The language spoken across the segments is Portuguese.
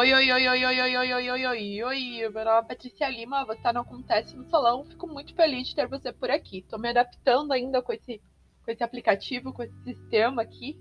Oi, oi, oi, oi, oi, oi, oi, oi, oi, oi, oi, meu nome é Patrícia Lima, você tá no Acontece no Salão, fico muito feliz de ter você por aqui. Tô me adaptando ainda com esse, com esse aplicativo, com esse sistema aqui,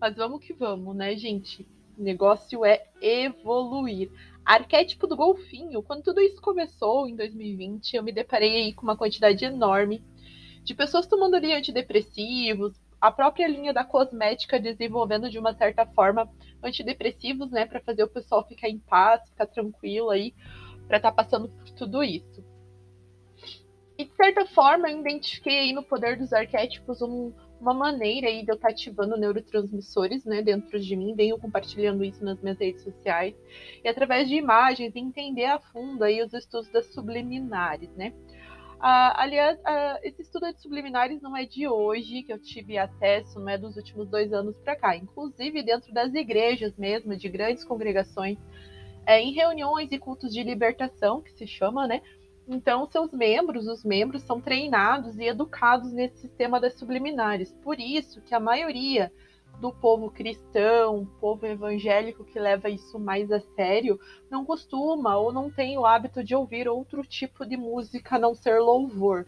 mas vamos que vamos, né, gente? O negócio é evoluir. Arquétipo do golfinho, quando tudo isso começou em 2020, eu me deparei aí com uma quantidade enorme de pessoas tomando ali antidepressivos, a própria linha da cosmética desenvolvendo de uma certa forma antidepressivos, né, para fazer o pessoal ficar em paz, ficar tranquilo aí, para estar tá passando por tudo isso. E de certa forma, eu identifiquei aí no poder dos arquétipos um, uma maneira aí de eu estar tá ativando neurotransmissores, né, dentro de mim, venho compartilhando isso nas minhas redes sociais, e através de imagens, entender a fundo aí os estudos das subliminares, né. Aliás, esse estudo de subliminares não é de hoje que eu tive acesso, não é dos últimos dois anos para cá. Inclusive, dentro das igrejas mesmo, de grandes congregações, é, em reuniões e cultos de libertação, que se chama, né? Então, seus membros, os membros, são treinados e educados nesse sistema das subliminares. Por isso que a maioria do povo cristão, povo evangélico que leva isso mais a sério, não costuma ou não tem o hábito de ouvir outro tipo de música a não ser louvor.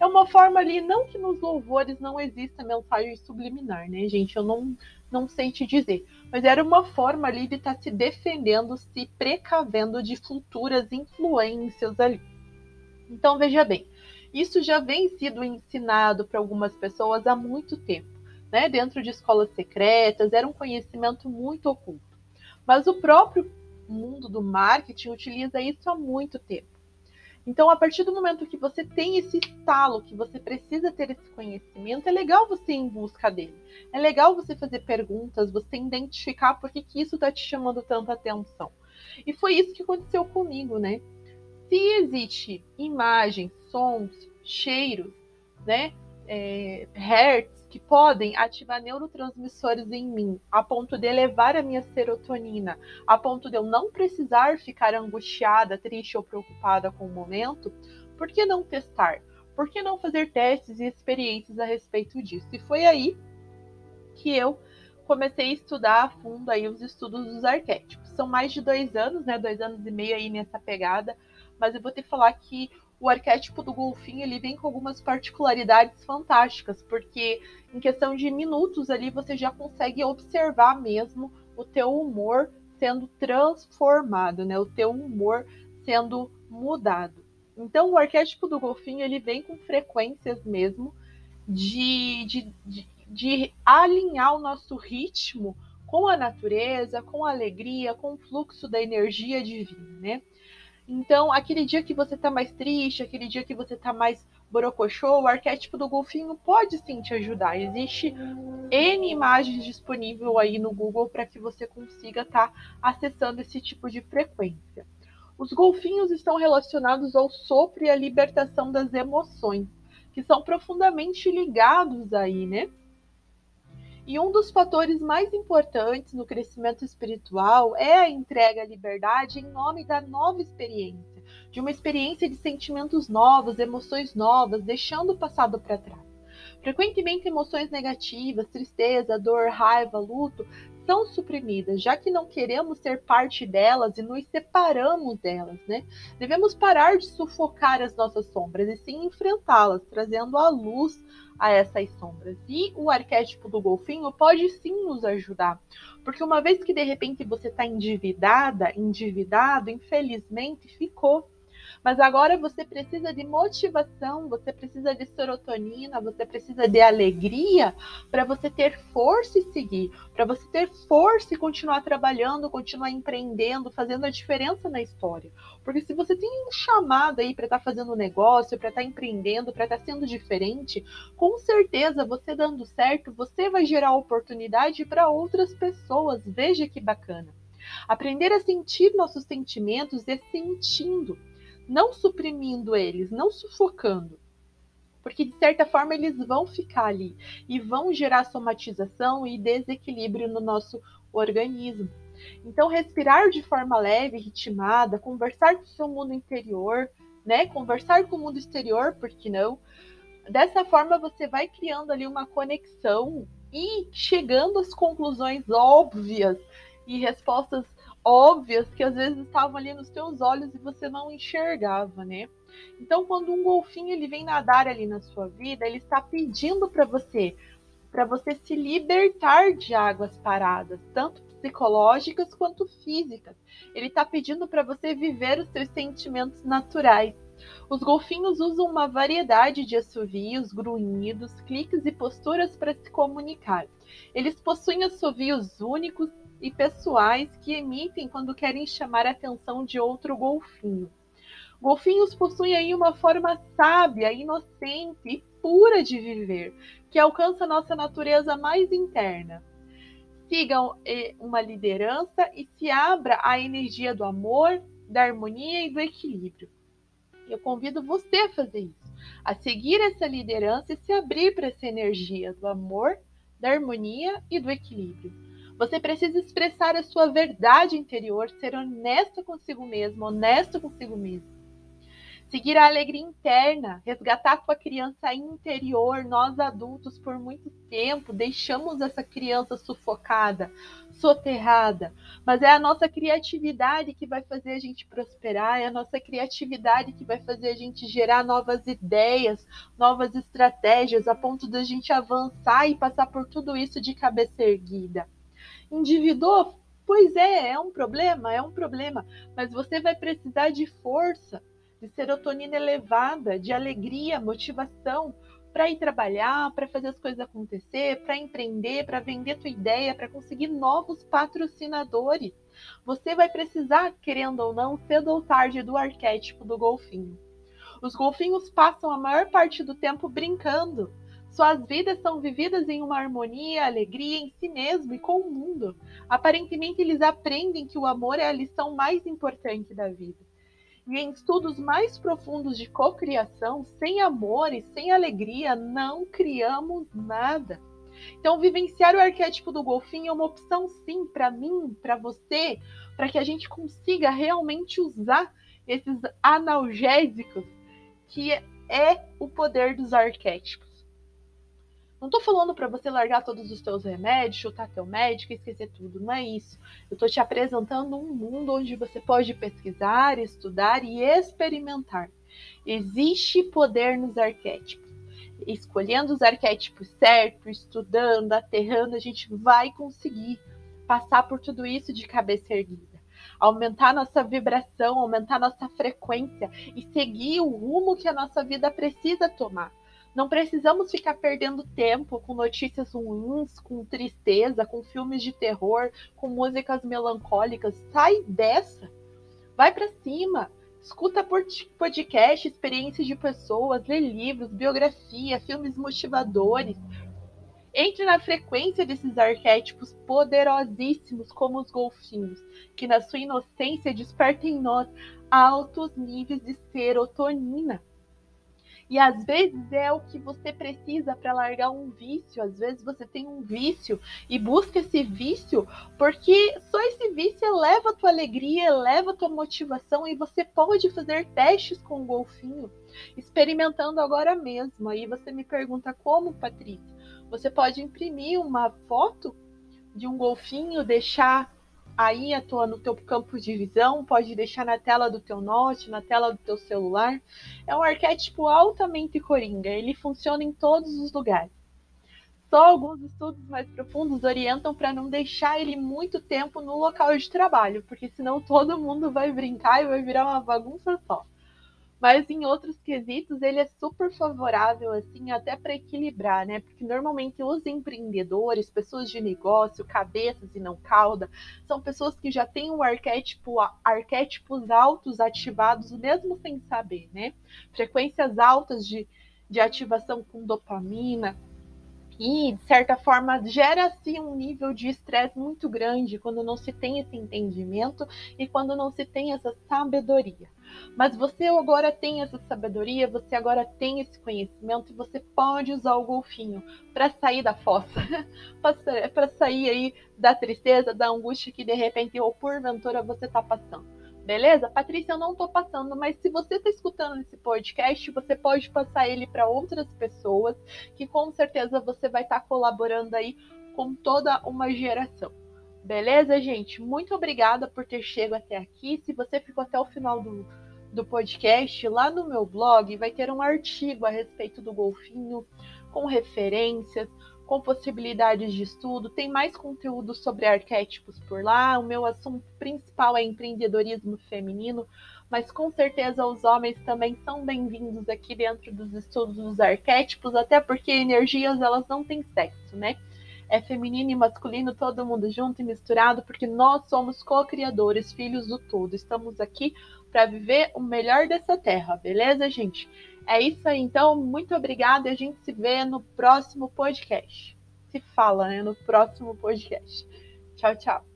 É uma forma ali, não que nos louvores não exista mensagem subliminar, né, gente? Eu não, não sei te dizer. Mas era uma forma ali de estar tá se defendendo, se precavendo de futuras influências ali. Então, veja bem, isso já vem sido ensinado para algumas pessoas há muito tempo né, dentro de escolas secretas, era um conhecimento muito oculto. Mas o próprio mundo do marketing utiliza isso há muito tempo. Então, a partir do momento que você tem esse estalo, que você precisa ter esse conhecimento, é legal você ir em busca dele. É legal você fazer perguntas, você identificar por que, que isso está te chamando tanta atenção. E foi isso que aconteceu comigo, né? Se existe imagens, sons, cheiros, né? É, hertz, que podem ativar neurotransmissores em mim, a ponto de elevar a minha serotonina, a ponto de eu não precisar ficar angustiada, triste ou preocupada com o momento, por que não testar? Por que não fazer testes e experiências a respeito disso? E foi aí que eu comecei a estudar a fundo aí os estudos dos arquétipos. São mais de dois anos, né? Dois anos e meio aí nessa pegada, mas eu vou te falar que o arquétipo do golfinho ele vem com algumas particularidades fantásticas, porque em questão de minutos ali você já consegue observar mesmo o teu humor sendo transformado, né? O teu humor sendo mudado. Então o arquétipo do golfinho ele vem com frequências mesmo de, de, de, de alinhar o nosso ritmo com a natureza, com a alegria, com o fluxo da energia divina, né? Então, aquele dia que você tá mais triste, aquele dia que você tá mais borocochô, o arquétipo do golfinho pode sim te ajudar. Existe N imagens disponível aí no Google para que você consiga estar tá acessando esse tipo de frequência. Os golfinhos estão relacionados ao sopro e à libertação das emoções, que são profundamente ligados aí, né? E um dos fatores mais importantes no crescimento espiritual é a entrega à liberdade em nome da nova experiência, de uma experiência de sentimentos novos, emoções novas, deixando o passado para trás. Frequentemente, emoções negativas, tristeza, dor, raiva, luto, são suprimidas, já que não queremos ser parte delas e nos separamos delas, né? Devemos parar de sufocar as nossas sombras e sim enfrentá-las, trazendo a luz a essas sombras. E o arquétipo do golfinho pode sim nos ajudar, porque uma vez que de repente você está endividada, endividado, infelizmente ficou mas agora você precisa de motivação, você precisa de serotonina, você precisa de alegria para você ter força e seguir, para você ter força e continuar trabalhando, continuar empreendendo, fazendo a diferença na história. Porque se você tem um chamado aí para estar tá fazendo negócio, para estar tá empreendendo, para estar tá sendo diferente, com certeza você dando certo, você vai gerar oportunidade para outras pessoas. Veja que bacana. Aprender a sentir nossos sentimentos é sentindo não suprimindo eles, não sufocando. Porque de certa forma eles vão ficar ali e vão gerar somatização e desequilíbrio no nosso organismo. Então, respirar de forma leve, ritmada, conversar com o seu mundo interior, né? Conversar com o mundo exterior, por que não? Dessa forma, você vai criando ali uma conexão e chegando às conclusões óbvias e respostas óbvias que às vezes estavam ali nos teus olhos e você não enxergava, né? Então, quando um golfinho ele vem nadar ali na sua vida, ele está pedindo para você, para você se libertar de águas paradas, tanto psicológicas quanto físicas. Ele está pedindo para você viver os seus sentimentos naturais. Os golfinhos usam uma variedade de assovios, grunhidos, cliques e posturas para se comunicar. Eles possuem assovios únicos e pessoais que emitem quando querem chamar a atenção de outro golfinho. Golfinhos possuem aí uma forma sábia, inocente e pura de viver, que alcança nossa natureza mais interna. Sigam eh, uma liderança e se abra à energia do amor, da harmonia e do equilíbrio. Eu convido você a fazer isso, a seguir essa liderança e se abrir para essa energia do amor, da harmonia e do equilíbrio. Você precisa expressar a sua verdade interior, ser honesto consigo mesmo, honesto consigo mesmo. Seguir a alegria interna, resgatar a sua criança interior. Nós adultos, por muito tempo, deixamos essa criança sufocada, soterrada. Mas é a nossa criatividade que vai fazer a gente prosperar, é a nossa criatividade que vai fazer a gente gerar novas ideias, novas estratégias, a ponto da gente avançar e passar por tudo isso de cabeça erguida. Endividou? Pois é, é um problema, é um problema. Mas você vai precisar de força de serotonina elevada, de alegria, motivação para ir trabalhar, para fazer as coisas acontecer, para empreender, para vender tua ideia, para conseguir novos patrocinadores. Você vai precisar, querendo ou não, cedo ou tarde do arquétipo do golfinho. Os golfinhos passam a maior parte do tempo brincando. Suas vidas são vividas em uma harmonia, alegria em si mesmo e com o mundo. Aparentemente, eles aprendem que o amor é a lição mais importante da vida. E em estudos mais profundos de cocriação, sem amor e sem alegria, não criamos nada. Então, vivenciar o arquétipo do golfinho é uma opção, sim, para mim, para você, para que a gente consiga realmente usar esses analgésicos que é o poder dos arquétipos. Não tô falando para você largar todos os teus remédios, chutar teu médico e esquecer tudo, não é isso. Eu tô te apresentando um mundo onde você pode pesquisar, estudar e experimentar. Existe poder nos arquétipos. Escolhendo os arquétipos certos, estudando, aterrando, a gente vai conseguir passar por tudo isso de cabeça erguida. Aumentar nossa vibração, aumentar nossa frequência e seguir o rumo que a nossa vida precisa tomar não precisamos ficar perdendo tempo com notícias ruins, com tristeza, com filmes de terror, com músicas melancólicas. Sai dessa. Vai para cima. Escuta podcast, experiências de pessoas, lê livros, biografia, filmes motivadores. Entre na frequência desses arquétipos poderosíssimos como os golfinhos, que na sua inocência despertam em nós altos níveis de serotonina. E às vezes é o que você precisa para largar um vício. Às vezes você tem um vício e busca esse vício porque só esse vício eleva a tua alegria, eleva a tua motivação e você pode fazer testes com o golfinho, experimentando agora mesmo. Aí você me pergunta como, Patrícia? Você pode imprimir uma foto de um golfinho, deixar aí atua no teu campo de visão, pode deixar na tela do teu note, na tela do teu celular. É um arquétipo altamente coringa, ele funciona em todos os lugares. Só alguns estudos mais profundos orientam para não deixar ele muito tempo no local de trabalho, porque senão todo mundo vai brincar e vai virar uma bagunça só mas em outros quesitos ele é super favorável, assim, até para equilibrar, né? Porque normalmente os empreendedores, pessoas de negócio, cabeças e não cauda, são pessoas que já têm o arquétipo, arquétipos altos ativados, mesmo sem saber, né? Frequências altas de, de ativação com dopamina, e, de certa forma, gera-se um nível de estresse muito grande quando não se tem esse entendimento e quando não se tem essa sabedoria. Mas você agora tem essa sabedoria, você agora tem esse conhecimento e você pode usar o golfinho para sair da fossa, para sair aí da tristeza, da angústia que de repente ou porventura você está passando. Beleza? Patrícia, eu não estou passando, mas se você está escutando esse podcast, você pode passar ele para outras pessoas, que com certeza você vai estar tá colaborando aí com toda uma geração. Beleza, gente? Muito obrigada por ter chegado até aqui. Se você ficou até o final do, do podcast, lá no meu blog vai ter um artigo a respeito do golfinho, com referências, com possibilidades de estudo. Tem mais conteúdo sobre arquétipos por lá. O meu assunto principal é empreendedorismo feminino, mas com certeza os homens também são bem-vindos aqui dentro dos estudos dos arquétipos, até porque energias elas não têm sexo, né? É feminino e masculino, todo mundo junto e misturado, porque nós somos co-criadores, filhos do todo. Estamos aqui para viver o melhor dessa terra, beleza, gente? É isso aí, então. Muito obrigada e a gente se vê no próximo podcast. Se fala, né? No próximo podcast. Tchau, tchau.